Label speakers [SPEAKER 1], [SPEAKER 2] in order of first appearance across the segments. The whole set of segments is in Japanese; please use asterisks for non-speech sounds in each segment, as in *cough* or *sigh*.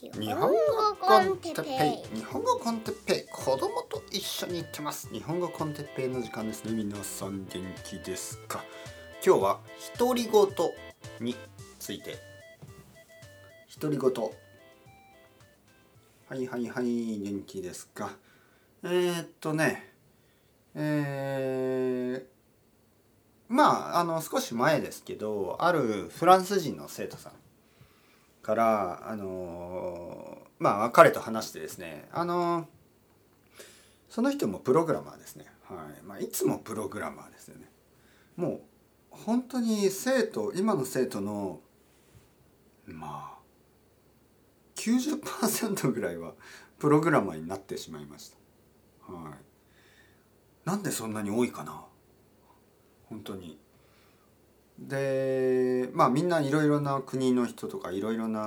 [SPEAKER 1] 日本語コンテッペイ。日本語コンテッペイ。子供と一緒に行ってます。日本語コンテッペイの時間です。ね皆さん元気ですか？今日は独り言について。独り言はいはいはい元気ですか？えー、っとね。えー、まああの少し前ですけどあるフランス人の生徒さん。からあのまあ彼と話してですねあのその人もプログラマーですね、はいまあ、いつもプログラマーですよねもう本当に生徒今の生徒のまあ90%ぐらいはプログラマーになってしまいました。はい。なんでそんなに多いかな本当に。でまあみんないろいろな国の人とかいろいろなあ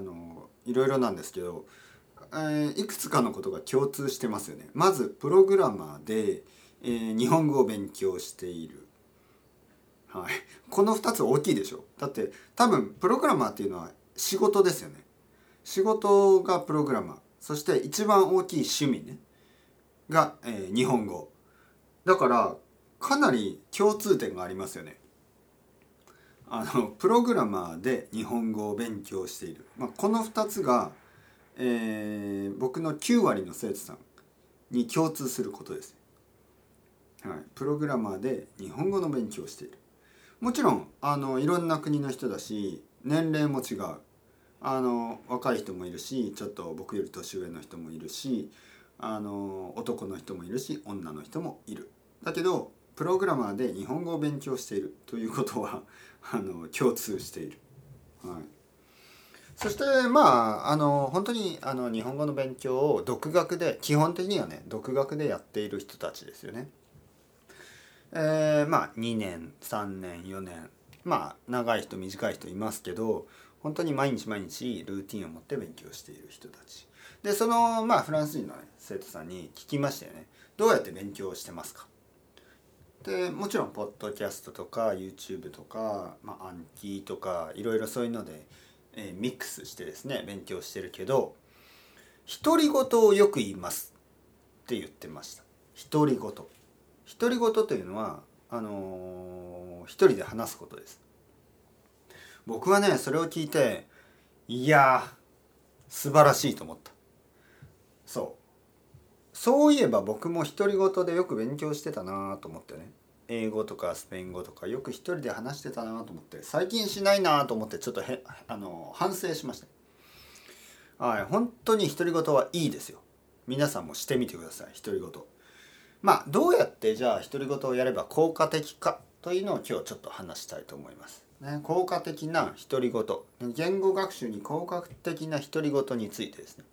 [SPEAKER 1] のいろいろなんですけど、えー、いくつかのことが共通してますよね。まずプログラマーで、えー、日本語を勉強している。はい、この2つ大きいでしょ。だって多分プログラマーっていうのは仕事ですよね。仕事がプログラマー。そして一番大きい趣味ね。が、えー、日本語。だからかなり共通点がありますよね。あのプログラマーで日本語を勉強している、まあ、この2つが、えー、僕の9割の生徒さんに共通することです、はい、プログラマーで日本語の勉強をしている。もちろんあのいろんな国の人だし年齢も違う。あの若い人もいるしちょっと僕より年上の人もいるしあの男の人もいるし女の人もいる。だけどプログラマーで日本語を勉強しているということは *laughs* あの共通している。はいそしてまああの本当にあの日本語の勉強を独学で基本的にはね独学でやっている人たちですよね。えー、まあ2年3年4年まあ長い人短い人いますけど本当に毎日毎日ルーティンを持って勉強している人たちでそのまあフランス人の、ね、生徒さんに聞きましたよねどうやって勉強してますか？でもちろんポッドキャストとか YouTube とか、まあ、暗記とかいろいろそういうので、えー、ミックスしてですね勉強してるけど独り言をよく言います。って言ってました。独り言独り言というのはあのー、一人で話すことです。僕はねそれを聞いていや素晴らしいと思った。そう。そういえば僕も独り言でよく勉強してたなと思ってね。英語とかスペイン語とかよく一人で話してたなと思って最近しないなと思ってちょっとへあの反省しました。はい本当に独り言はいいですよ。皆さんもしてみてください独り言。まあどうやってじゃあ独り言をやれば効果的かというのを今日ちょっと話したいと思います、ね、効果的な独り言。言語学習に効果的な独り言についてですね。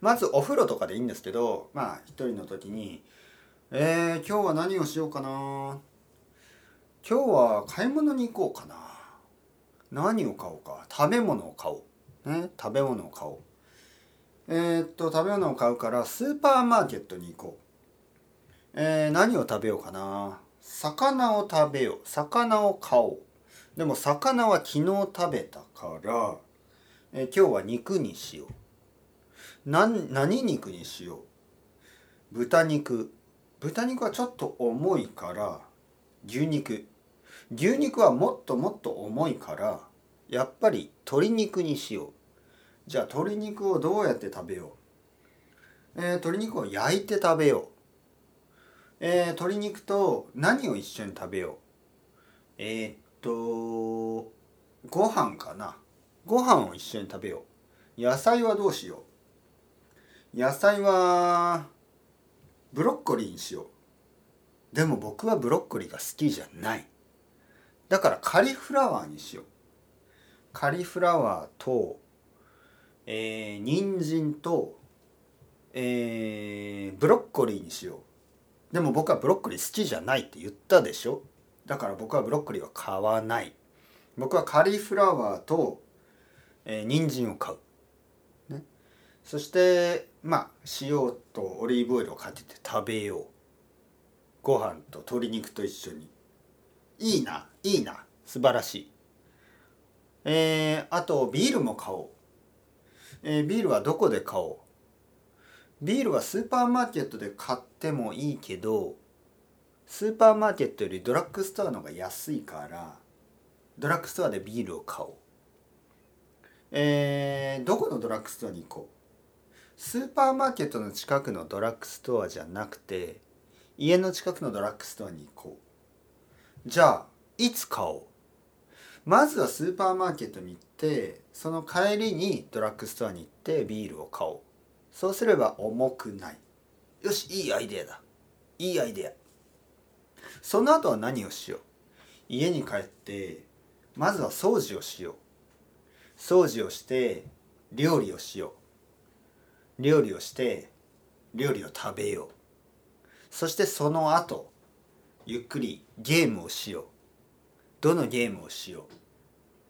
[SPEAKER 1] まずお風呂とかでいいんですけどまあ一人の時に「えー、今日は何をしようかな。今日は買い物に行こうかな。何を買おうか。食べ物を買おう、ね、食べ物を買おう。えー、っと食べ物を買うからスーパーマーケットに行こう、えー、何を食べようかな。魚を食べよう。魚を買おう。でも魚は昨日食べたから、えー、今日は肉にしよう。何何肉にしよう。豚肉。豚肉はちょっと重いから牛肉。牛肉はもっともっと重いからやっぱり鶏肉にしよう。じゃあ鶏肉をどうやって食べよう、えー、鶏肉を焼いて食べよう、えー、鶏肉と何を一緒に食べよう。えー、っとご飯かな。ご飯を一緒に食べよう。野菜はどうしよう。野菜はブロッコリーにしよう。でも僕はブロッコリーが好きじゃない。だからカリフラワーにしよう。カリフラワーとえー、人参とえー、ブロッコリーにしよう。でも僕はブロッコリー好きじゃないって言ったでしょ。だから僕はブロッコリーは買わない。僕はカリフラワーと、えー、人参を買う。そしてまあ塩とオリーブオイルをかけて食べよう。ご飯と鶏肉と一緒に。いいないいな。素晴らしい。えー、あとビールも買おう。えー、ビールはどこで買おう。ビールはスーパーマーケットで買ってもいいけどスーパーマーケットよりドラッグストアの方が安いからドラッグストアでビールを買おう。えー、どこのドラッグストアに行こう。スーパーマーケットの近くのドラッグストアじゃなくて家の近くのドラッグストアに行こう。じゃあいつ買おう？まずはスーパーマーケットに行ってその帰りにドラッグストアに行ってビールを買おう。そうすれば重くない。よしいいアイデアだ。いいアイデア。その後は何をしよう？家に帰ってまずは掃除をしよう。掃除をして料理をしよう。料理をして料理を食べようそしてその後ゆっくりゲームをしようどのゲームをしよう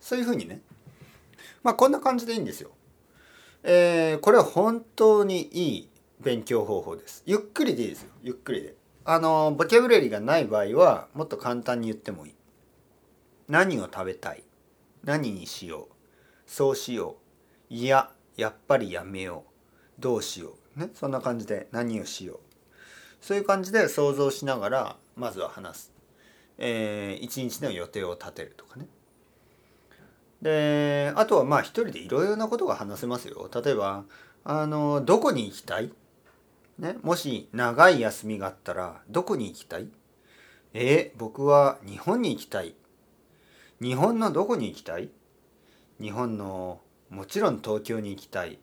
[SPEAKER 1] そういうふうにねまあこんな感じでいいんですよ。えー、これは本当にいい勉強方法です。ゆっくりでいいですよ。ゆっくりで。あのボキャブラリーがない場合はもっと簡単に言ってもいい。何を食べたい何にしようそうしよういややっぱりやめようどうしようね？そんな感じで何をしようそういう感じで想像しながらまずは話す。えー、一日の予定を立てるとかね。であとはまあ一人でいろいろなことが話せますよ。例えばあのどこに行きたい、ね、もし長い休みがあったらどこに行きたい？えー、僕は日本に行きたい。日本のどこに行きたい？日本のもちろん東京に行きたい。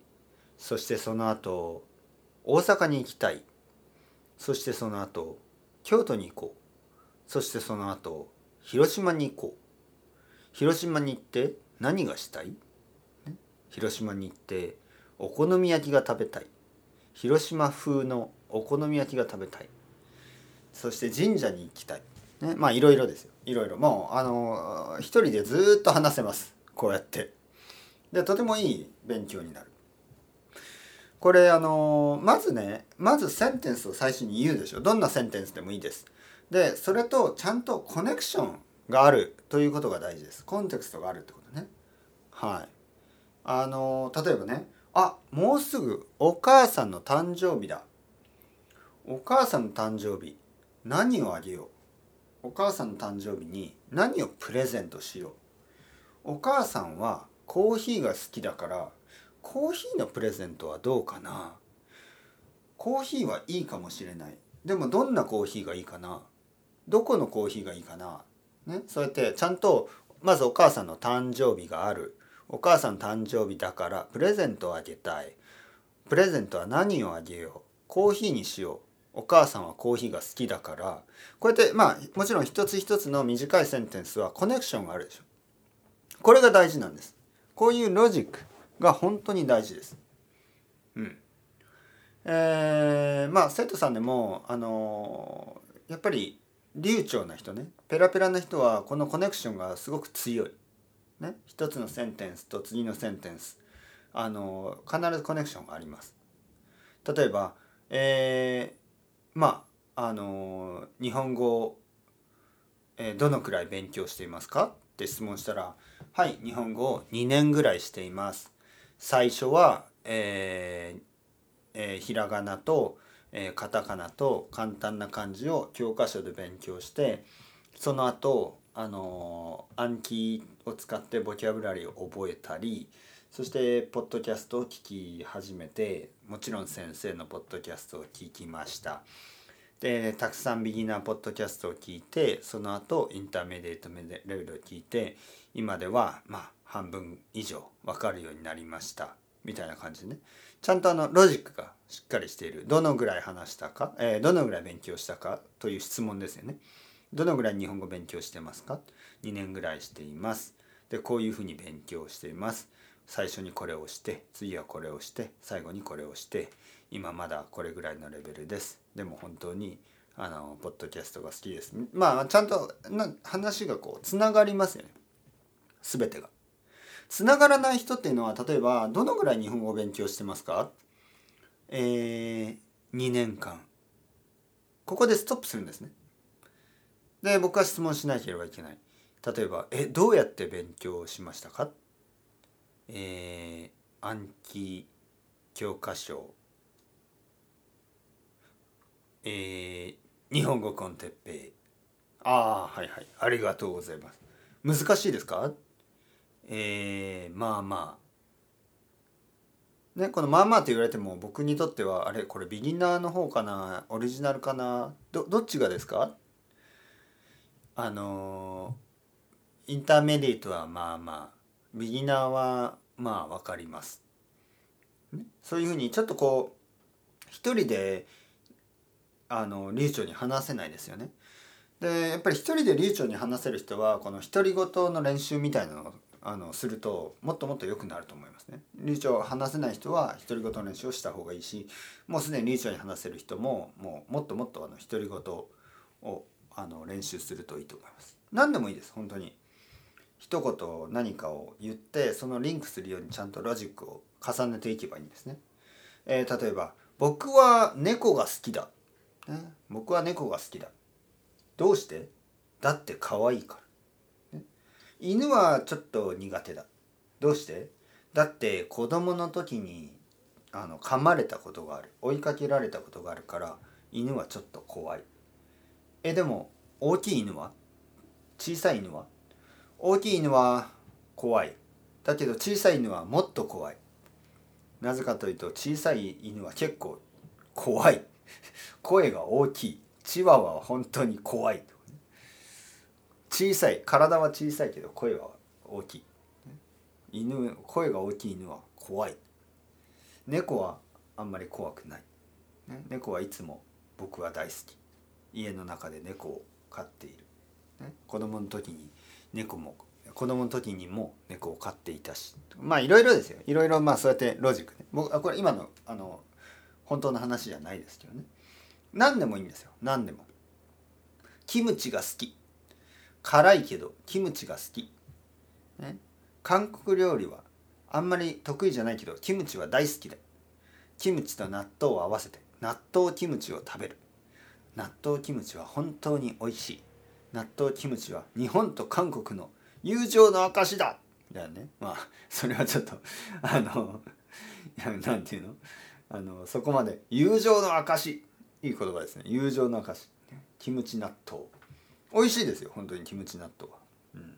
[SPEAKER 1] そしてその後大阪に行きたい。そしてその後京都に行こう。そしてその後広島に行こう。広島に行って何がしたい、広島に行ってお好み焼きが食べたい。広島風のお好み焼きが食べたい。そして神社に行きたい、ね、まあいろいろですよ。いろいろ。もうあの一人でずっと話せます。こうやって。でとてもいい勉強になる。これあのまずねまずセンテンスを最初に言うでしょ。どんなセンテンスでもいいです。でそれとちゃんとコネクションがあるということが大事です。コンテクストがあるってことね。はい。あの例えばねあもうすぐお母さんの誕生日だ。お母さんの誕生日何をあげよう。お母さんの誕生日に何をプレゼントしよう。お母さんはコーヒーが好きだからコーヒーのプレゼントはどうかな？コーヒーはいいかもしれない。でもどんなコーヒーがいいかな？どこのコーヒーがいいかな？ね、そうやってちゃんとまずお母さんの誕生日がある。お母さん誕生日だからプレゼントをあげたい。プレゼントは何をあげよう？コーヒーにしよう。お母さんはコーヒーが好きだから。こうやってまあもちろん一つ一つの短いセンテンスはコネクションがあるでしょ。これが大事なんです。こういうロジック。が本当に大事です。うん。えー、まあ生徒さんでもあのやっぱり流暢な人ね。ペラペラな人はこのコネクションがすごく強い。ね、一つのセンテンスと次のセンテンス。あの必ずコネクションがあります。例えば、えー、まああの日本語を、えー、どのくらい勉強していますかって質問したら「はい日本語を2年ぐらいしています」最初は、えーえー、ひらがなとえー、カタカナと簡単な漢字を教科書で勉強してその後あのー、暗記を使ってボキャブラリーを覚えたりそしてポッドキャストを聞き始めてもちろん先生のポッドキャストを聞きました。でたくさんビギナーポッドキャストを聞いてその後インターメディエートレベルを聞いて今ではまあ半分以上分かるようになりました。みたいな感じでね。ちゃんとあのロジックがしっかりしている。どのぐらい話したか、えー、どのぐらい勉強したか？という質問ですよね。どのぐらい日本語勉強してますか？2年ぐらいしています。でこういうふうに勉強しています。最初にこれをして次はこれをして最後にこれをして今まだこれぐらいのレベルです。でも本当にあのポッドキャストが好きです。まあちゃんとな話がこうつながりますよね。全てが。つながらない人っていうのは例えばどのぐらい日本語を勉強してますか？えー、2年間。ここでストップするんですね。で僕は質問しなければいけない。例えば「えどうやって勉強しましたか?」え暗記教科書。えー、日本語コンテッペイ。ああはいはい。ありがとうございます。難しいですか？えー、まあまあねこの「まあまあ」と言われても僕にとってはあれこれビギナーの方かなオリジナルかなどどっちがですか？あのインターメディートはまあまあビギナーはまあ分かります。そういうふうにちょっとこう一人であの流暢に話せないですよね。でやっぱり一人で流暢に話せる人はこの独り言の練習みたいなのをあのするともっともっと良くなると思いますね。流暢話せない人は独り言の練習をした方がいいしもうすでに流暢に話せる人ももうもっともっとあの独り言をあの練習するといいと思います。何でもいいです本当に。一言何かを言ってそのリンクするようにちゃんとロジックを重ねていけばいいんですね。えー、例えば「僕は猫が好きだ」ね「僕は猫が好きだ」どうして？だって可愛いから、犬はちょっと苦手だ。どうして？だって子供の時にあの噛まれたことがある。追いかけられたことがあるから犬はちょっと怖い。えでも大きい犬は？小さい犬は？大きい犬は怖い。だけど小さい犬はもっと怖い。なぜかというと小さい犬は結構怖い。声が大きい。チワワは本当に怖い。小さい体は小さいけど声は大きい。犬声が大きい犬は怖い。猫はあんまり怖くない、猫はいつも僕は大好き。家の中で猫を飼っている、子供の時に猫も子供の時にも猫を飼っていたし。まあいろいろですよ。いろいろまあそうやってロジックね。僕これ今のあの本当の話じゃないですけどね。何でもいいんですよ。何でも。キムチが好き。辛いけどキムチが好き、ね、韓国料理はあんまり得意じゃないけどキムチは大好きだキムチと納豆を合わせて納豆キムチを食べる。納豆キムチは本当に美味しい。納豆キムチは日本と韓国の友情の証だ。だよね。まあそれはちょっとあの *laughs* 何て言うの？あのそこまで友情の証いい言葉ですね。友情の証キムチ納豆美味しいですよ本当にキムチ納豆は、うん、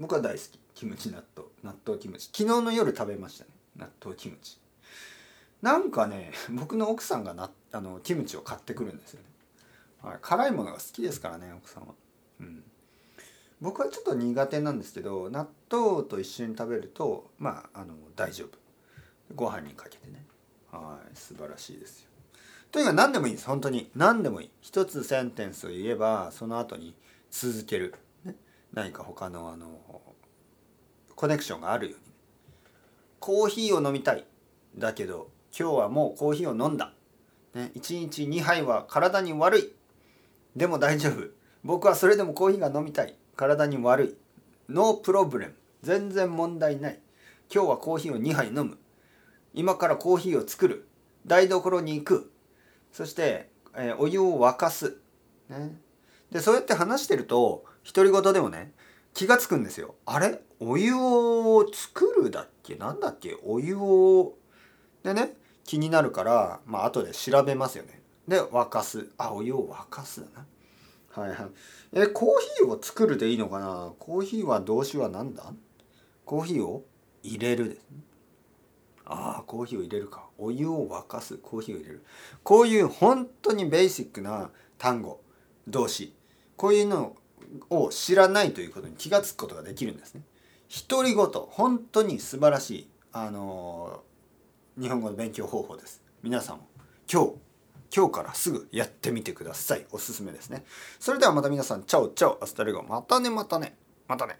[SPEAKER 1] 僕は大好き。キムチ納豆。納豆キムチ。昨日の夜食べましたね。納豆キムチ。なんかね僕の奥さんがなあのキムチを買ってくるんですよね。はい、辛いものが好きですからね奥さんは、うん、僕はちょっと苦手なんですけど納豆と一緒に食べるとまああの大丈夫。ご飯にかけてね。はい。素晴らしいですよ。とにかく何でもいいです本当に。何でもいい。一つセンテンスを言えばその後に続ける、ね、何か他のあのコネクションがあるように。コーヒーを飲みたい。だけど今日はもうコーヒーを飲んだ、ね、1日2杯は体に悪い。でも大丈夫。僕はそれでもコーヒーが飲みたい。体に悪い。ノープロブレム。全然問題ない。今日はコーヒーを2杯飲む。今からコーヒーを作る。台所に行く。そして、えー、お湯を沸かす、ね、でそうやって話してると独り言でもね気が付くんですよ。あれ？お湯を作るだっけ？なんだっけ？お湯を。でね気になるからまあ後で調べますよね。で沸かす。あお湯を沸かすだな。はいはい。えコーヒーを作るでいいのかな？コーヒーは動詞は何だ？コーヒーを入れるですね。ああコーヒーを入れるか。お湯を沸かす。コーヒーを入れる。こういう本当にベーシックな単語動詞。こういうのを知らないということに気が付くことができるんですね。独り言本当に素晴らしいあのー、日本語の勉強方法です。皆さんも今日今日からすぐやってみてください。おすすめですね。それではまた皆さんチャオチャオ。 Hasta luego。またねまたね。またね。